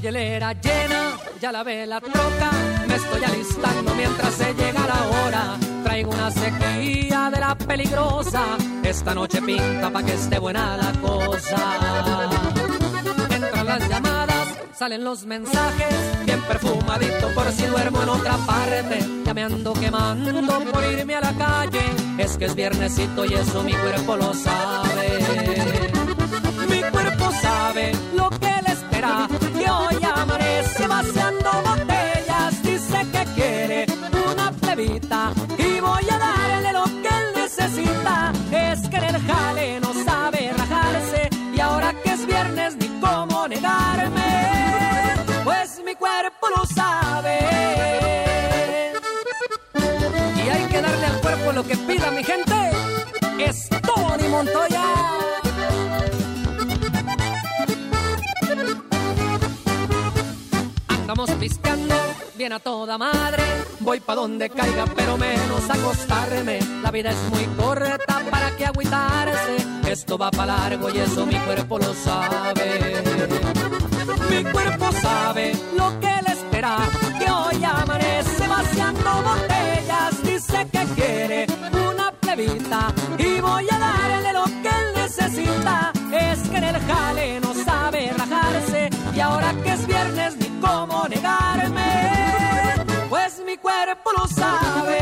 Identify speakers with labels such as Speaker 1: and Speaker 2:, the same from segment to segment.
Speaker 1: hielera llena, ya la ve la troca, me estoy alistando mientras se llega la hora. Traigo una sequía de la peligrosa, esta noche pinta pa' que esté buena la cosa. Entran las llamadas, salen los mensajes, bien perfumadito por si duermo en otra parte. Ya me ando quemando por irme a la calle, es que es viernesito y eso mi cuerpo lo sabe. Y voy a darle lo que él necesita. Es que en el jale no sabe rajarse y ahora que es viernes ni cómo negarme, pues mi cuerpo lo sabe. Y hay que darle al cuerpo lo que pida mi gente. Es Tony Montoya. Andamos piscando bien a toda madre. Voy pa' donde caiga, pero menos acostarme. La vida es muy corta para que agüitarse. Esto va pa' largo y eso mi cuerpo lo sabe. Mi cuerpo sabe lo que le espera. Que hoy amanece vaciando botellas. Dice que quiere una plebita. Y voy a darle lo que él necesita. Es que en el jale no. Y ahora que es viernes, ni cómo negarme. Pues mi cuerpo lo sabe.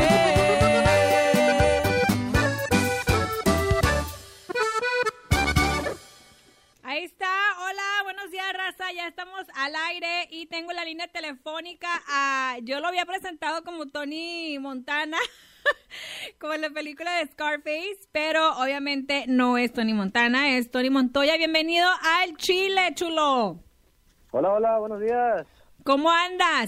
Speaker 2: Ahí está, hola, buenos días raza, ya estamos al aire y tengo la línea telefónica a, yo lo había presentado como Tony Montana, como en la película de Scarface, pero obviamente no es Tony Montana, es Tony Montoya, bienvenido al Chile, chulo.
Speaker 3: Hola, hola, buenos días.
Speaker 2: ¿Cómo andas?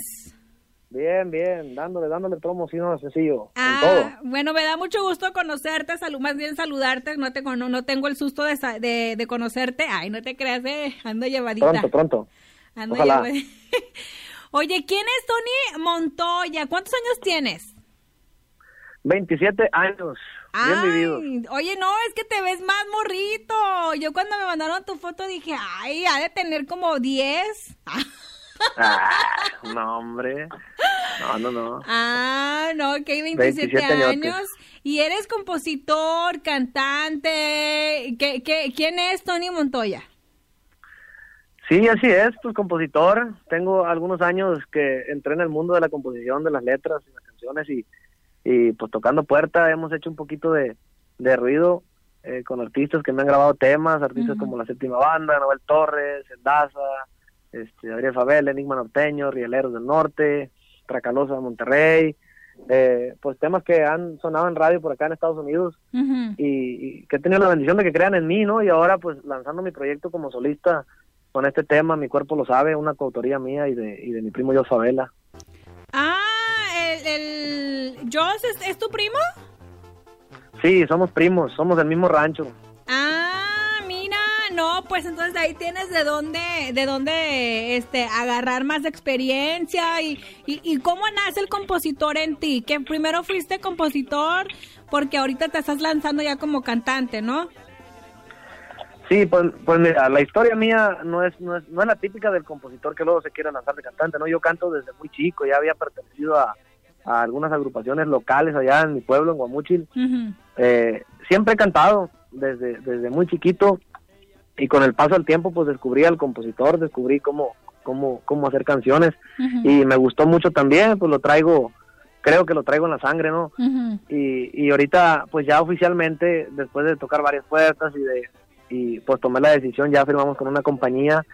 Speaker 3: Bien, bien, dándole, dándole promoción sencillo. con
Speaker 2: Ah,
Speaker 3: todo.
Speaker 2: bueno, me da mucho gusto conocerte, salu- más bien saludarte, no, te, cono- no tengo el susto de, de, de conocerte, ay, no te creas, eh, ando llevadita.
Speaker 3: Pronto, pronto.
Speaker 2: Ando
Speaker 3: Ojalá.
Speaker 2: Oye, ¿quién es Tony Montoya? ¿Cuántos años tienes?
Speaker 3: 27 años.
Speaker 2: Ay, oye, no, es que te ves más morrito. Yo cuando me mandaron tu foto dije, ay, ha de tener como 10.
Speaker 3: Ah, no, hombre. No, no, no.
Speaker 2: Ah, no, ok, 27,
Speaker 3: 27 añotes.
Speaker 2: años. Y eres compositor, cantante. ¿Qué, qué, quién es Tony Montoya?
Speaker 3: Sí, así es, pues compositor. Tengo algunos años que entré en el mundo de la composición, de las letras y las canciones y, y pues tocando puerta hemos hecho un poquito de, de ruido eh, con artistas que me han grabado temas, artistas como La Séptima Banda, Noel Torres, Endaza, este, Adrián Fabel, Enigma Norteño, Rieleros del Norte, Tracalosa de Monterrey, eh, pues temas que han sonado en radio por acá en Estados Unidos y, y que he tenido la bendición de que crean en mí, ¿no? Y ahora pues lanzando mi proyecto como solista con este tema, Mi Cuerpo Lo Sabe, una coautoría mía y de, y de mi primo Jos Favela.
Speaker 2: Ah, el, el Joss es, es tu primo?
Speaker 3: Sí, somos primos, somos del mismo rancho.
Speaker 2: Ah, mira, no, pues entonces ahí tienes de dónde, de dónde, este, agarrar más experiencia y, y, y cómo nace el compositor en ti, que primero fuiste compositor porque ahorita te estás lanzando ya como cantante, ¿no?
Speaker 3: Sí, pues, pues mira, la historia mía no es, no es no es la típica del compositor que luego se quiere lanzar de cantante, ¿no? Yo canto desde muy chico, ya había pertenecido a, a algunas agrupaciones locales allá en mi pueblo, en Guamúchil.
Speaker 2: Ujú.
Speaker 3: Eh, siempre he cantado desde, desde muy chiquito y con el paso del tiempo pues descubrí al compositor, descubrí cómo, cómo, cómo hacer canciones y me gustó mucho también, pues lo traigo, creo que lo traigo en la sangre, ¿no? Y, y ahorita pues ya oficialmente, después de tocar varias puertas y de y pues tomé la decisión, ya firmamos con una compañía,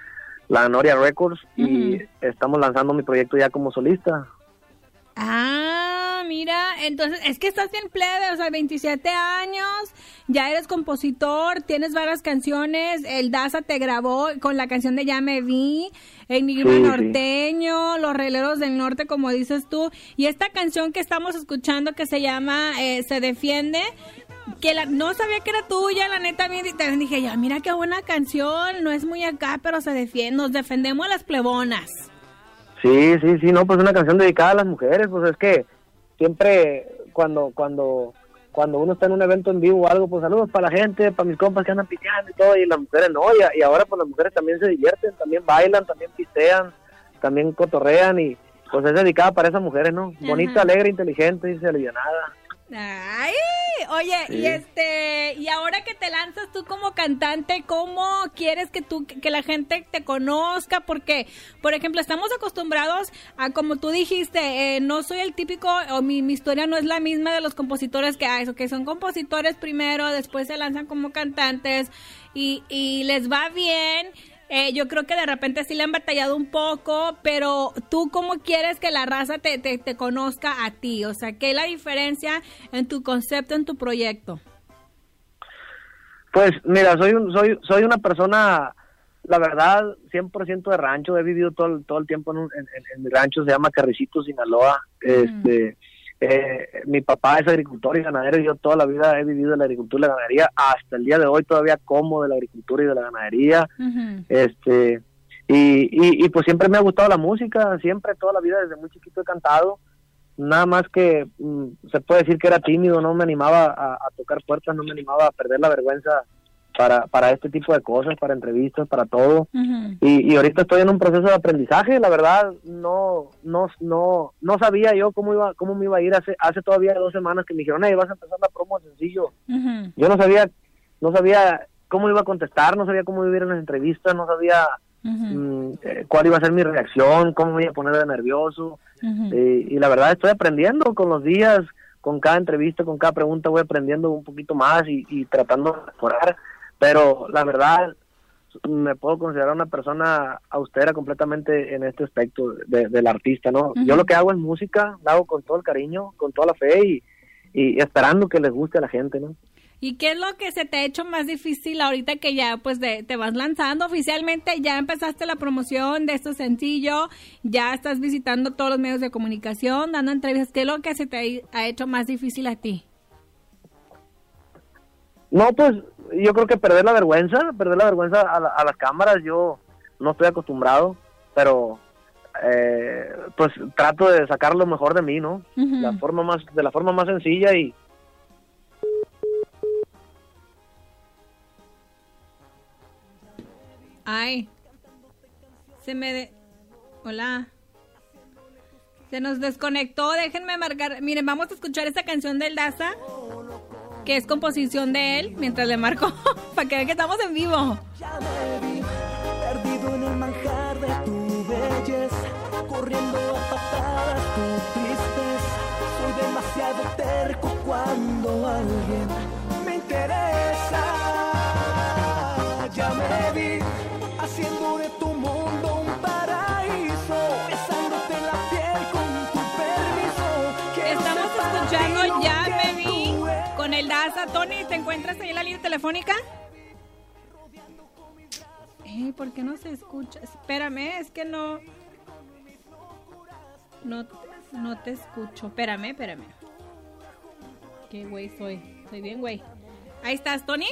Speaker 3: la Noria Records, y estamos lanzando mi proyecto ya como solista.
Speaker 2: Ah, mira, entonces es que estás bien plebe, o sea, 27 años, ya eres compositor, tienes varias canciones, el Daza te grabó con la canción de Ya me vi, Enigma
Speaker 3: Sí, sí.
Speaker 2: Norteño, Los Releros del Norte, como dices tú, y esta canción que estamos escuchando que se llama eh, Se Defiende, que la, no sabía que era tuya, la neta, también dije, ya, mira qué buena canción, no es muy acá, pero se defiende, nos defendemos a las plebonas.
Speaker 3: Sí, sí, sí, no, pues una canción dedicada a las mujeres, pues es que siempre cuando cuando cuando uno está en un evento en vivo o algo, pues saludos para la gente, para mis compas que andan pisteando y todo, y las mujeres no, y, y ahora pues las mujeres también se divierten, también bailan, también pistean, también cotorrean y pues es dedicada para esas mujeres, ¿no? Bonita, alegre, inteligente y alivianada.
Speaker 2: Ay, oye, y este, y ahora que te lanzas tú como cantante, ¿cómo quieres que tú, que la gente te conozca? Porque, por ejemplo, estamos acostumbrados a, como tú dijiste, eh, no soy el típico, o mi, mi, historia no es la misma de los compositores que hay, que son compositores primero, después se lanzan como cantantes y, y les va bien eh, yo creo que de repente sí le han batallado un poco, pero tú cómo quieres que la raza te, te, conozca a ti, o sea, ¿qué es la diferencia en tu concepto, en tu proyecto?
Speaker 3: Pues mira, soy soy soy una persona, la verdad, 100% de rancho, he vivido todo, todo el tiempo en, un, en, mi rancho, se llama Carricito, Sinaloa, este eh, mi papá es agricultor y ganadero y yo toda la vida he vivido de la agricultura y la ganadería. Hasta el día de hoy todavía como de la agricultura y de la ganadería. este y, y, pues siempre me ha gustado la música, siempre, toda la vida, desde muy chiquito he cantado. Nada más que mm, se puede decir que era tímido, no me animaba a, tocar puertas, no me animaba a perder la vergüenza para, para este tipo de cosas, para entrevistas, para todo. y, y, ahorita estoy en un proceso de aprendizaje, la verdad no no no no sabía yo cómo iba cómo me iba a ir hace hace todavía dos semanas que me dijeron, "Hey, vas a empezar la promo sencillo." Yo no sabía no sabía cómo iba a contestar, no sabía cómo iba a ir en las entrevistas, no sabía mm, eh, cuál iba a ser mi reacción, cómo me iba a poner de nervioso. y la verdad estoy aprendiendo con los días, con cada entrevista, con cada pregunta voy aprendiendo un poquito más y, y tratando de mejorar pero la verdad me puedo considerar una persona austera completamente en este aspecto del artista, ¿no? Yo lo que hago es música, la hago con todo el cariño, con toda la fe y, y esperando que les guste a la gente, ¿no?
Speaker 2: ¿Y qué es lo que se te ha hecho más difícil ahorita que ya pues te vas lanzando oficialmente? Ya empezaste la promoción de esto sencillo, ya estás visitando todos los medios de comunicación, dando entrevistas. ¿Qué es lo que se te ha hecho más difícil a ti?
Speaker 3: No, pues yo creo que perder la vergüenza, perder la vergüenza a, las cámaras, yo no estoy acostumbrado, pero eh, pues trato de sacar lo mejor de mí, ¿no? La forma más, de la forma más sencilla y
Speaker 2: Ay, se me... Hola. Se nos desconectó, déjenme marcar. Miren, vamos a escuchar esta canción del Daza que es composición de él, mientras le marco, para que vean que estamos en vivo. Ya me vi, perdido en el manjar de tu belleza, corriendo a patadas tu tristeza. Soy demasiado terco cuando alguien el Daza. Tony, ¿te encuentras ahí en la línea telefónica? Eh, ¿Por qué no se escucha? Espérame, es que no... No, no te escucho. Espérame, espérame. Qué güey soy. Soy bien güey. Ahí estás, Tony.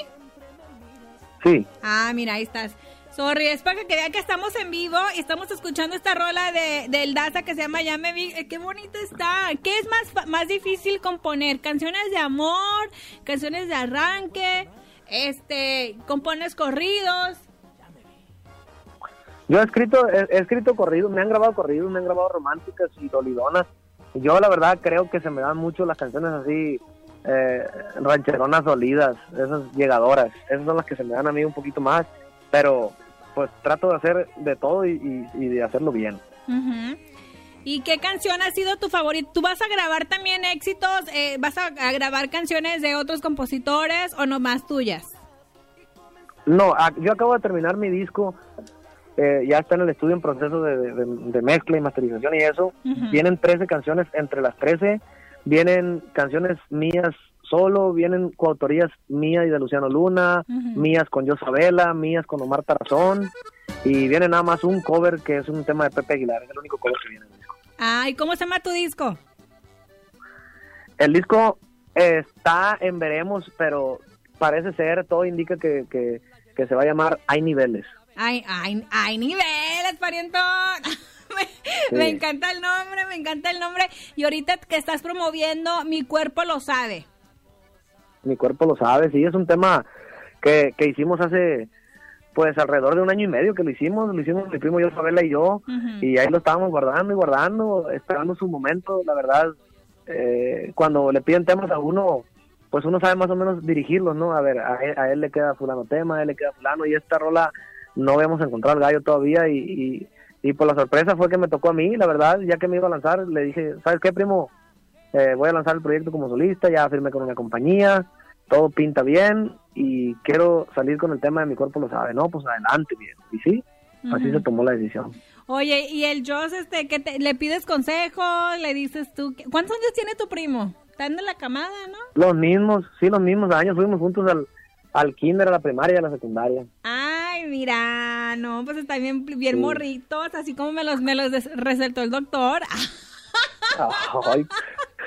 Speaker 3: Sí.
Speaker 2: Ah, mira, ahí estás. Sorry, es para que vean que estamos en vivo y estamos escuchando esta rola de, del Daza que se llama Ya me vi. Eh, qué bonito está. ¿Qué es más, más difícil componer? ¿Canciones de amor? ¿Canciones de arranque? Este, ¿Compones corridos?
Speaker 3: Yo he escrito, he, escrito corridos, me han grabado corridos, me han grabado románticas y dolidonas. Yo la verdad creo que se me dan mucho las canciones así, eh, rancheronas dolidas, esas llegadoras. Esas son las que se me dan a mí un poquito más. Pero pues trato de hacer de todo y, de hacerlo bien.
Speaker 2: ¿Y qué canción ha sido tu favorita? ¿Tú vas a grabar también éxitos? Eh, ¿Vas a, grabar canciones de otros compositores o nomás tuyas?
Speaker 3: No, yo acabo de terminar mi disco. Eh, ya está en el estudio en proceso de, mezcla y masterización y eso. Vienen 13 canciones. Entre las 13 vienen canciones mías solo, vienen coautorías mías y de Luciano Luna, mías con Josabela, mías con Omar Tarazón, y viene nada más un cover que es un tema de Pepe Aguilar, es el único cover que viene en el disco.
Speaker 2: Ah, ¿y cómo se llama tu disco?
Speaker 3: El disco está en veremos, pero parece ser, todo indica que, que, que se va a llamar Hay Niveles.
Speaker 2: Hay, hay, hay niveles, parientón. me encanta el nombre, me encanta el nombre. Y ahorita que estás promoviendo, mi cuerpo lo sabe
Speaker 3: mi cuerpo lo sabe, sí, es un tema que, que hicimos hace pues alrededor de un año y medio que lo hicimos, lo hicimos mi primo yo, Fabela y yo, y ahí lo estábamos guardando y guardando, esperando su momento, la verdad, eh, cuando le piden temas a uno, pues uno sabe más o menos dirigirlos, ¿no? A ver, a él, le queda fulano tema, a él le queda fulano, y esta rola no habíamos encontrado gallo todavía, y, y, y por la sorpresa fue que me tocó a mí, la verdad, ya que me iba a lanzar, le dije, ¿sabes qué, primo? Eh, voy a lanzar el proyecto como solista, ya firmé con una compañía, todo pinta bien, y quiero salir con el tema de mi cuerpo lo sabe, ¿no? Pues adelante, bien. Y sí, así se tomó la decisión.
Speaker 2: Oye, y el Joss, este, que le pides consejo, le dices tú, ¿cuántos años tiene tu primo? Están de la camada, ¿no?
Speaker 3: Los mismos, sí, los mismos años, fuimos juntos al, al kinder, a la primaria, a la secundaria.
Speaker 2: Ay, mira, no, pues están bien, bien morritos, así como me los, me los resaltó el doctor.
Speaker 3: Ay.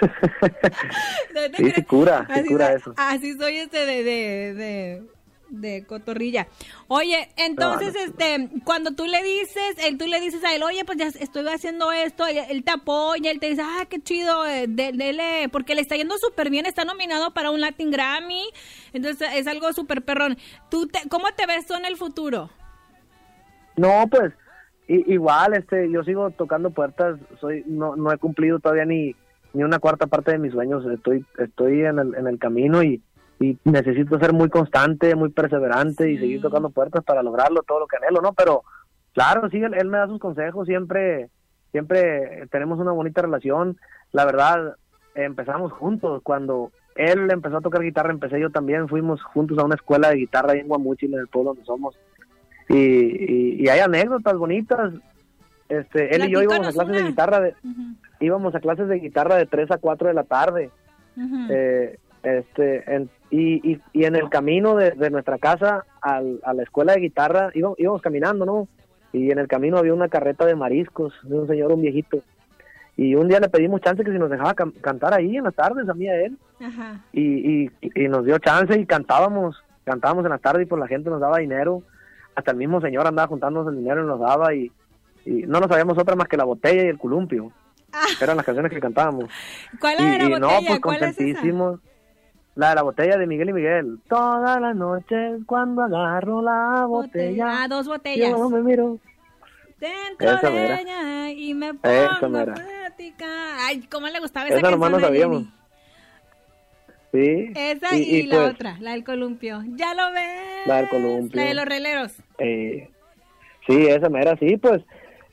Speaker 3: sí, sí cura, sí cura eso.
Speaker 2: Así soy este de, de, de, cotorrilla. Oye, entonces, este, cuando tú le dices, él, tú le dices a él, oye, pues ya estoy haciendo esto, él, te apoya, él te dice, ah, qué chido, eh, dele, porque le está yendo súper bien, está nominado para un Latin Grammy, entonces es algo súper perrón. ¿Tú te, ¿Cómo te ves tú en el futuro?
Speaker 3: No, pues, igual, este, yo sigo tocando puertas, soy, no, no he cumplido todavía ni ni una cuarta parte de mis sueños. Estoy, estoy en el, en el camino y, necesito ser muy constante, muy perseverante y seguir tocando puertas para lograrlo, todo lo que anhelo, ¿no? Pero claro, sí, él, me da sus consejos, siempre, siempre tenemos una bonita relación. La verdad, empezamos juntos. Cuando él empezó a tocar guitarra, empecé yo también. Fuimos juntos a una escuela de guitarra en Guamuchil, en el pueblo donde somos. Y, y, hay anécdotas bonitas. Este, él y yo íbamos a clases de guitarra de, íbamos a clases de guitarra de 3 a 4 de la tarde. Eh, este, y, y, y, en el camino de, nuestra casa al, a la escuela de guitarra íbamos, íbamos, caminando, ¿no? Y en el camino había una carreta de mariscos de un señor, un viejito. Y un día le pedimos chance que si nos dejaba cantar ahí en las tardes, a mí a él. Y, y, y, nos dio chance y cantábamos, cantábamos en las tardes y por pues la gente nos daba dinero. Hasta el mismo señor andaba juntándonos el dinero y nos daba y, y no nos sabíamos otra más que la botella y el columpio. Ah. Eran las canciones que cantábamos.
Speaker 2: ¿Cuál era la botella?
Speaker 3: No, pues contentísimos. La de la botella de Miguel y Miguel. Todas las noches cuando agarro la botella.
Speaker 2: Ah, dos botellas.
Speaker 3: Yo me miro.
Speaker 2: Dentro de ella y me pongo a Ay, ¿cómo le gustaba esa, esa canción
Speaker 3: no sabíamos. Sí.
Speaker 2: Esa y, la pues otra, la del columpio. Ya lo ves.
Speaker 3: La del columpio.
Speaker 2: La de los releros.
Speaker 3: Eh, sí, esa era sí, pues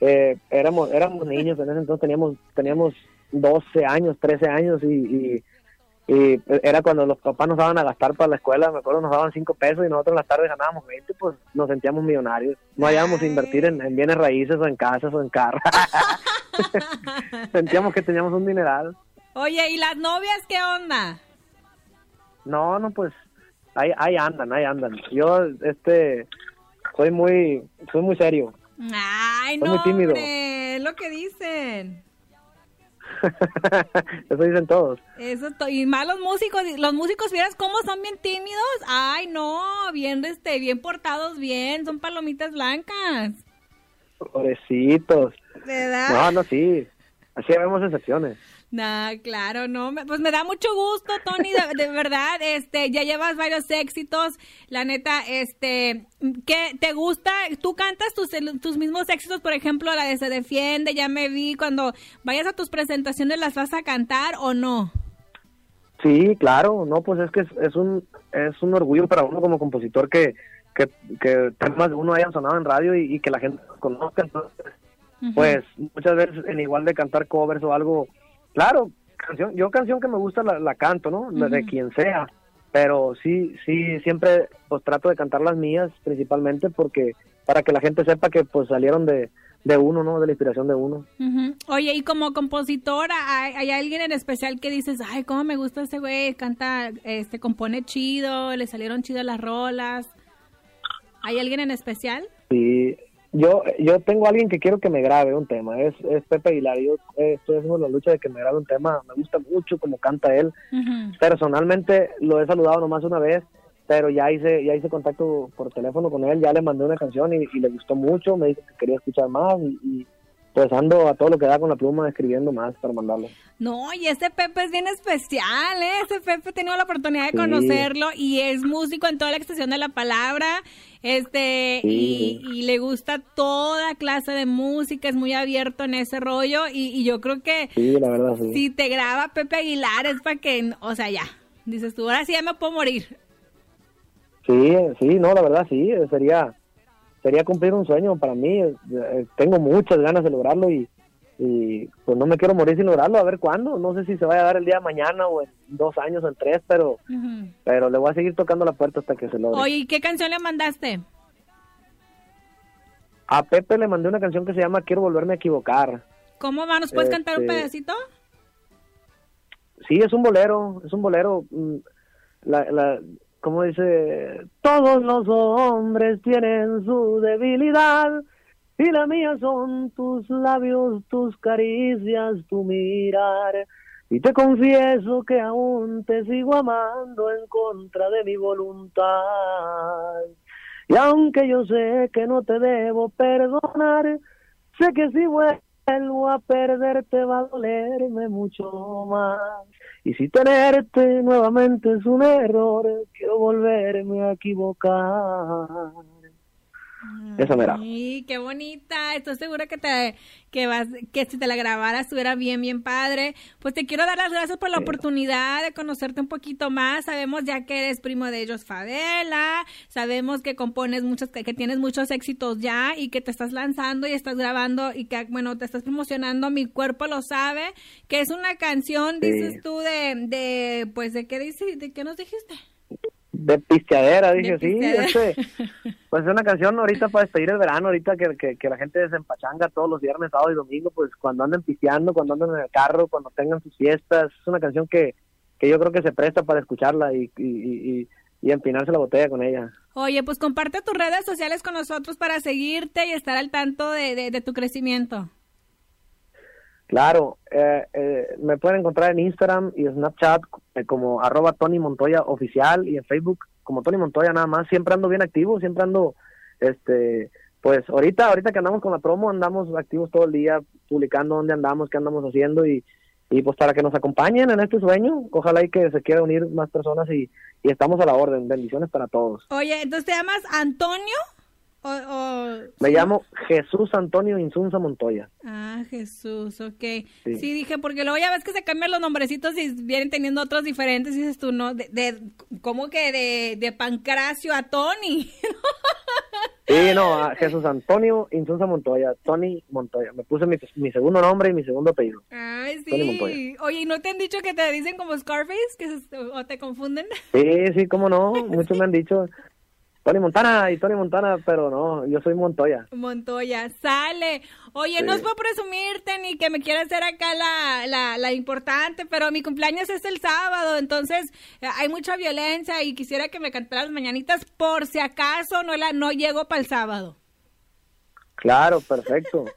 Speaker 3: eh, éramos éramos niños, en ese entonces teníamos teníamos 12 años, 13 años y, y, era cuando los papás nos daban a gastar para la escuela, me acuerdo nos daban 5 pesos y nosotros en las tardes ganábamos 20, pues nos sentíamos millonarios. No hallábamos invertir en, bienes raíces o en casas o en carros. sentíamos que teníamos un dineral.
Speaker 2: Oye, ¿y las novias qué onda?
Speaker 3: No, no, pues ahí, ahí andan, ahí andan. Yo, este, soy muy, soy muy serio.
Speaker 2: Ay, no, hombre, lo que dicen.
Speaker 3: Eso dicen todos.
Speaker 2: Eso y más los músicos, los músicos, ¿vieras cómo son bien tímidos? Ay, no, bien este, bien portados, bien, son palomitas blancas.
Speaker 3: Pobrecitos.
Speaker 2: ¿Verdad?
Speaker 3: No, no, sí. Así vemos excepciones.
Speaker 2: Nah, claro, no, pues me da mucho gusto, Tony, de, verdad, este, ya llevas varios éxitos, la neta, este, ¿qué te gusta? ¿Tú cantas tus, tus mismos éxitos, por ejemplo, la de Se Defiende, ya me vi, cuando vayas a tus presentaciones, ¿las vas a cantar o no?
Speaker 3: Sí, claro, no, pues es que es, un, es un orgullo para uno como compositor que, que, que temas de uno hayan sonado en radio y, que la gente conozca, entonces, pues muchas veces en igual de cantar covers o algo, Claro, canción, yo canción que me gusta la, canto, ¿no? De quien sea, pero sí, sí, siempre pues trato de cantar las mías principalmente porque para que la gente sepa que pues salieron de, de uno, ¿no? De la inspiración de uno.
Speaker 2: Oye, y como compositora, ¿hay, alguien en especial que dices, ay, cómo me gusta ese güey, canta, este, compone chido, le salieron chidas las rolas? ¿Hay alguien en especial?
Speaker 3: Sí, yo yo tengo a alguien que quiero que me grabe un tema, es, es Pepe Aguilar, yo eh, estoy haciendo la lucha de que me grabe un tema, me gusta mucho como canta él, personalmente lo he saludado nomás una vez, pero ya hice ya hice contacto por teléfono con él, ya le mandé una canción y, le gustó mucho, me dijo que quería escuchar más y, pues ando a todo lo que da con la pluma escribiendo más para mandarlo.
Speaker 2: No, y este Pepe es bien especial, ¿eh? Ese Pepe he tenido la oportunidad de conocerlo y es músico en toda la extensión de la palabra, este, y, le gusta toda clase de música, es muy abierto en ese rollo y, yo creo que
Speaker 3: sí, la verdad,
Speaker 2: si te graba Pepe Aguilar es para que, o sea, ya, dices tú, ahora sí ya me puedo morir.
Speaker 3: Sí, sí, no, la verdad sí, sería sería cumplir un sueño para mí. Eh, tengo muchas ganas de lograrlo y, pues no me quiero morir sin lograrlo. A ver cuándo. No sé si se vaya a dar el día de mañana o en dos años o en tres, pero, pero le voy a seguir tocando la puerta hasta que se logre.
Speaker 2: Oye, ¿qué canción le mandaste?
Speaker 3: A Pepe le mandé una canción que se llama Quiero volverme a equivocar.
Speaker 2: ¿Cómo va? ¿Nos puedes cantar un este, pedacito?
Speaker 3: Sí, es un bolero, es un bolero. Mm, la, la, como dice, todos los hombres tienen su debilidad y la mía son tus labios, tus caricias, tu mirar. Y te confieso que aún te sigo amando en contra de mi voluntad. Y aunque yo sé que no te debo perdonar, sé que si vuelvo a perderte va a dolerme mucho más. Y si tenerte nuevamente es un error, quiero volverme a equivocar. Esa mera.
Speaker 2: Sí, qué bonita. Estoy segura que te que vas que si te la grabaras estuviera bien bien padre. Pues te quiero dar las gracias por la oportunidad de conocerte un poquito más. Sabemos ya que eres primo de ellos Fadela, sabemos que compones muchos que, tienes muchos éxitos ya y que te estás lanzando y estás grabando y que bueno, te estás promocionando, mi cuerpo lo sabe, que es una canción dices tú de de pues de qué dices, de qué nos dijiste?
Speaker 3: De pisteadera, dije, sí, este, pues es una canción ahorita para despedir el verano, ahorita que, que, la gente desempachanga todos los viernes, sábado y domingo, pues cuando anden pisteando, cuando anden en el carro, cuando tengan sus fiestas, es una canción que, que yo creo que se presta para escucharla y, y, y, empinarse la botella con ella.
Speaker 2: Oye, pues comparte tus redes sociales con nosotros para seguirte y estar al tanto de, de tu crecimiento.
Speaker 3: Claro, eh, eh, me pueden encontrar en Instagram y Snapchat eh, como arroba Tony Montoya oficial y en Facebook como Tony Montoya nada más. Siempre ando bien activo, siempre ando, este, pues ahorita, ahorita que andamos con la promo andamos activos todo el día publicando dónde andamos, qué andamos haciendo y, y pues para que nos acompañen en este sueño, ojalá y que se quieran unir más personas y, y estamos a la orden. Bendiciones para todos.
Speaker 2: Oye, entonces te llamas Antonio.
Speaker 3: Me llamo Jesús Antonio Insunza Montoya.
Speaker 2: Ah, Jesús, ok. Sí. dije, porque luego ya ves que se cambian los nombrecitos y vienen teniendo otros diferentes, dices tú, ¿no? De, de ¿Cómo que de, de Pancracio a Tony?
Speaker 3: sí, no, Jesús Antonio Insunza Montoya, Tony Montoya. Me puse mi, mi, segundo nombre y mi segundo apellido.
Speaker 2: Ay, sí. Oye, ¿y no te han dicho que te dicen como Scarface? Que ¿O te confunden?
Speaker 3: Sí, sí, cómo no. Muchos me han dicho. Tony Montana y Tony Montana, pero no, yo soy Montoya.
Speaker 2: Montoya, sale. Oye, no es por presumirte ni que me quiera hacer acá la, la, la, importante, pero mi cumpleaños es el sábado, entonces eh, hay mucha violencia y quisiera que me cantaras mañanitas por si acaso no, la, no llego para el sábado.
Speaker 3: Claro, perfecto.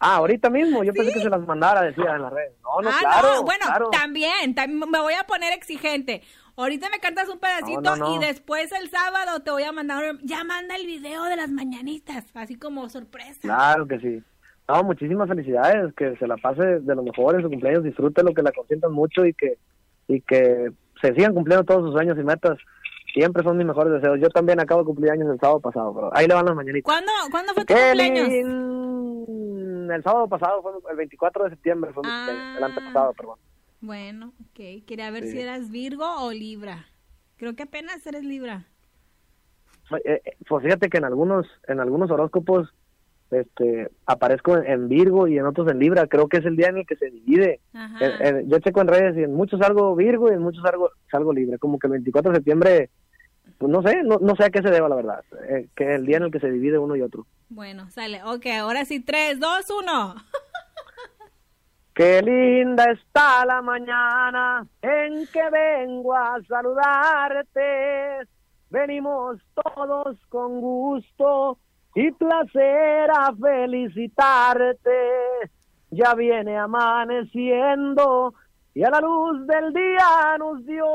Speaker 3: Ah, ahorita mismo, yo pensé que se las mandara, decía en las redes. No, no,
Speaker 2: ah,
Speaker 3: claro.
Speaker 2: No, bueno, también, también me voy a poner exigente. Ahorita me cantas un pedacito y después el sábado te voy a mandar, ya manda el video de las mañanitas, así como sorpresa.
Speaker 3: Claro que sí. No, muchísimas felicidades, que se la pase de lo mejor en su cumpleaños, disfrute lo que la consientan mucho y que y que se sigan cumpliendo todos sus sueños y metas. Siempre son mis mejores deseos. Yo también acabo de cumplir años el sábado pasado, pero ahí le van las mañanitas.
Speaker 2: ¿Cuándo, ¿cuándo fue tu cumpleaños?
Speaker 3: El sábado pasado, fue el 24 de septiembre, fue ah. el antepasado, perdón.
Speaker 2: Bueno, ok. Quería ver si eras Virgo o Libra. Creo que apenas eres Libra.
Speaker 3: Eh, eh, pues fíjate que en algunos, en algunos horóscopos este aparezco en Virgo y en otros en Libra. Creo que es el día en el que se divide. yo checo en redes y en muchos salgo Virgo y en muchos salgo, salgo Libra. Como que el 24 de septiembre, pues no sé, no, no sé a qué se deba la verdad. Eh, que es el día en el que se divide uno y otro.
Speaker 2: Bueno, sale. Ok, ahora sí, 3, 2, 1.
Speaker 3: Qué linda está la mañana en que vengo a saludarte. Venimos todos con gusto y placer a felicitarte. Ya viene amaneciendo y a la luz del día nos dio.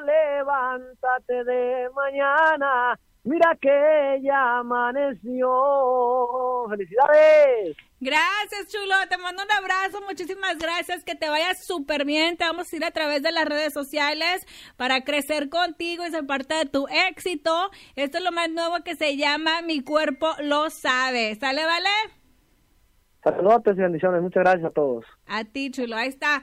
Speaker 3: Levántate de mañana, mira que ya amaneció. ¡Felicidades!
Speaker 2: Gracias, chulo. Te mando un abrazo. Muchísimas gracias. Que te vayas súper bien. Te vamos a ir a través de las redes sociales para crecer contigo y ser parte de tu éxito. Esto es lo más nuevo que se llama Mi cuerpo lo sabe. ¿Sale, vale?
Speaker 3: Saludos y bendiciones. Muchas gracias a todos.
Speaker 2: A ti, chulo. Ahí está.